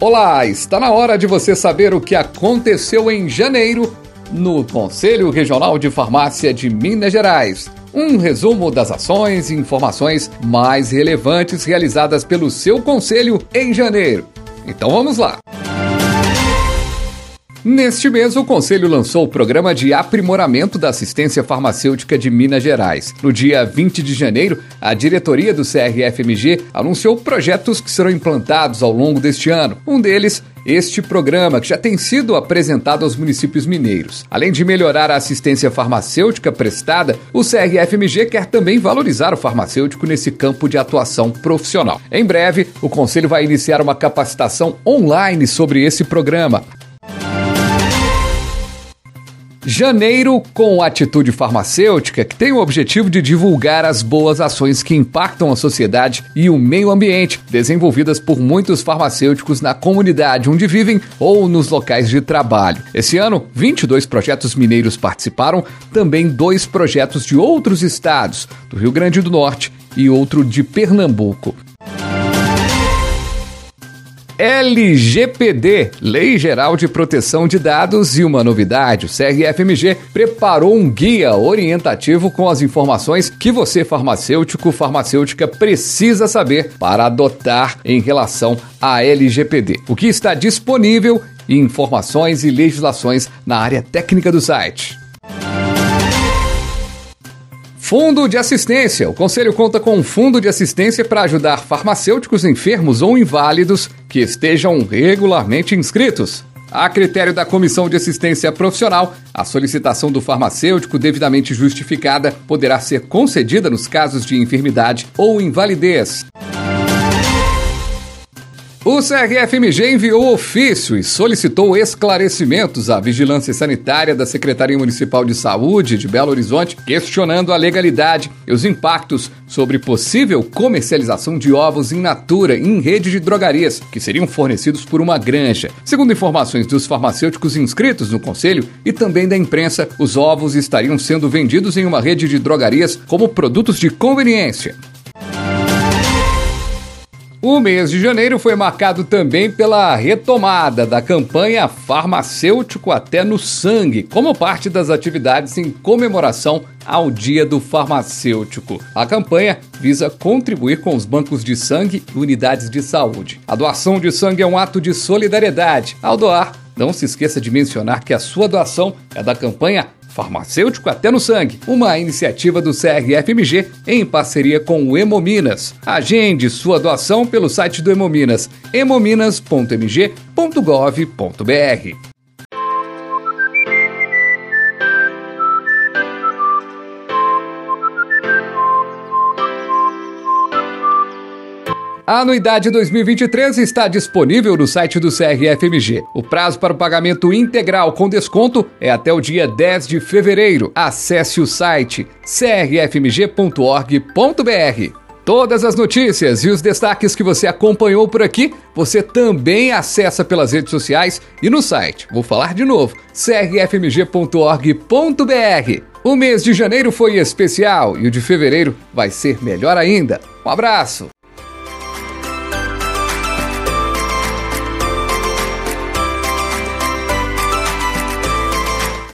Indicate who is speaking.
Speaker 1: Olá, está na hora de você saber o que aconteceu em janeiro no Conselho Regional de Farmácia de Minas Gerais. Um resumo das ações e informações mais relevantes realizadas pelo seu conselho em janeiro. Então vamos lá! Neste mês, o Conselho lançou o Programa de Aprimoramento da Assistência Farmacêutica de Minas Gerais. No dia 20 de janeiro, a diretoria do CRFMG anunciou projetos que serão implantados ao longo deste ano. Um deles este programa, que já tem sido apresentado aos municípios mineiros. Além de melhorar a assistência farmacêutica prestada, o CRFMG quer também valorizar o farmacêutico nesse campo de atuação profissional. Em breve, o Conselho vai iniciar uma capacitação online sobre esse programa. Janeiro com Atitude Farmacêutica, que tem o objetivo de divulgar as boas ações que impactam a sociedade e o meio ambiente, desenvolvidas por muitos farmacêuticos na comunidade onde vivem ou nos locais de trabalho. Esse ano, 22 projetos mineiros participaram, também dois projetos de outros estados, do Rio Grande do Norte e outro de Pernambuco. LGPD, Lei Geral de Proteção de Dados, e uma novidade: o CRFMG preparou um guia orientativo com as informações que você, farmacêutico, farmacêutica, precisa saber para adotar em relação à LGPD. O que está disponível informações e legislações na área técnica do site. Fundo de Assistência. O Conselho conta com um fundo de assistência para ajudar farmacêuticos enfermos ou inválidos que estejam regularmente inscritos. A critério da Comissão de Assistência Profissional, a solicitação do farmacêutico devidamente justificada poderá ser concedida nos casos de enfermidade ou invalidez. O CRFMG enviou ofício e solicitou esclarecimentos à Vigilância Sanitária da Secretaria Municipal de Saúde de Belo Horizonte, questionando a legalidade e os impactos sobre possível comercialização de ovos in natura em rede de drogarias, que seriam fornecidos por uma granja. Segundo informações dos farmacêuticos inscritos no conselho e também da imprensa, os ovos estariam sendo vendidos em uma rede de drogarias como produtos de conveniência. O mês de janeiro foi marcado também pela retomada da campanha Farmacêutico até no Sangue, como parte das atividades em comemoração ao Dia do Farmacêutico. A campanha visa contribuir com os bancos de sangue e unidades de saúde. A doação de sangue é um ato de solidariedade. Ao doar, não se esqueça de mencionar que a sua doação é da campanha Farmacêutico até no sangue, uma iniciativa do CRFMG em parceria com o Hemominas. Agende sua doação pelo site do Hemominas, hemominas.mg.gov.br. A anuidade 2023 está disponível no site do CRFMG. O prazo para o pagamento integral com desconto é até o dia 10 de fevereiro. Acesse o site crfmg.org.br. Todas as notícias e os destaques que você acompanhou por aqui, você também acessa pelas redes sociais e no site. Vou falar de novo: crfmg.org.br. O mês de janeiro foi especial e o de fevereiro vai ser melhor ainda. Um abraço!